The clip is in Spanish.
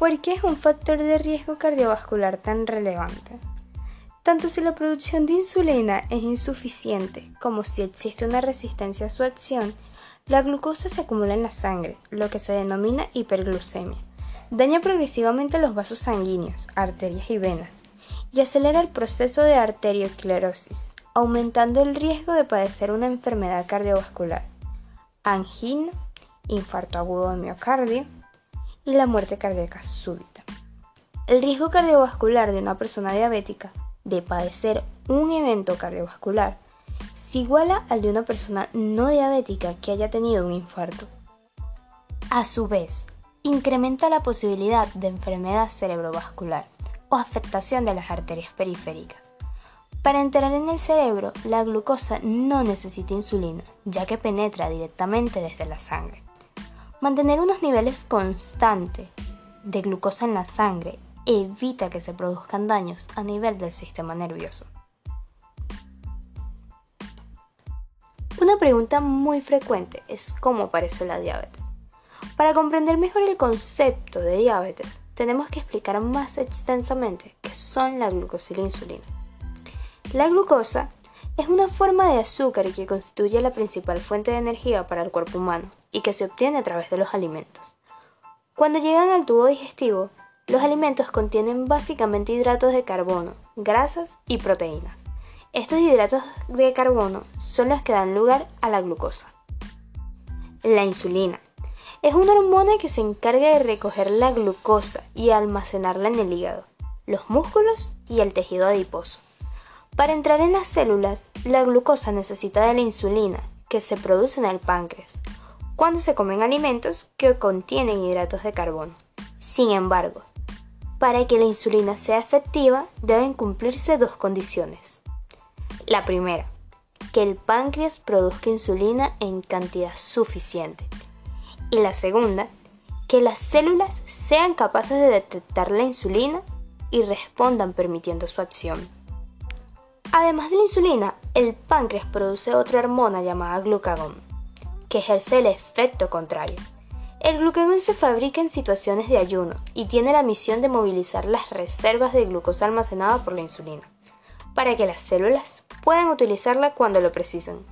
¿Por qué es un factor de riesgo cardiovascular tan relevante? Tanto si la producción de insulina es insuficiente como si existe una resistencia a su acción, la glucosa se acumula en la sangre, lo que se denomina hiperglucemia. Daña progresivamente los vasos sanguíneos, arterias y venas, y acelera el proceso de arteriosclerosis, aumentando el riesgo de padecer una enfermedad cardiovascular, angina, infarto agudo de miocardio, y la muerte cardíaca súbita. El riesgo cardiovascular de una persona diabética de padecer un evento cardiovascular se iguala al de una persona no diabética que haya tenido un infarto. A su vez, incrementa la posibilidad de enfermedad cerebrovascular o afectación de las arterias periféricas. Para entrar en el cerebro, la glucosa no necesita insulina, ya que penetra directamente desde la sangre. Mantener unos niveles constantes de glucosa en la sangre evita que se produzcan daños a nivel del sistema nervioso. Una pregunta muy frecuente es cómo aparece la diabetes. Para comprender mejor el concepto de diabetes, tenemos que explicar más extensamente qué son la glucosa y la insulina. La glucosa es una forma de azúcar que constituye la principal fuente de energía para el cuerpo humano y que se obtiene a través de los alimentos. Cuando llegan al tubo digestivo, los alimentos contienen básicamente hidratos de carbono, grasas y proteínas. Estos hidratos de carbono son los que dan lugar a la glucosa. La insulina es una hormona que se encarga de recoger la glucosa y almacenarla en el hígado, los músculos y el tejido adiposo. Para entrar en las células, la glucosa necesita de la insulina, que se produce en el páncreas, cuando se comen alimentos que contienen hidratos de carbono. Sin embargo, para que la insulina sea efectiva deben cumplirse dos condiciones. La primera, que el páncreas produzca insulina en cantidad suficiente. Y la segunda, que las células sean capaces de detectar la insulina y respondan permitiendo su acción. Además de la insulina, el páncreas produce otra hormona llamada glucagón, que ejerce el efecto contrario. El glucagón se fabrica en situaciones de ayuno y tiene la misión de movilizar las reservas de glucosa almacenada por la insulina, para que las células puedan utilizarla cuando lo precisen.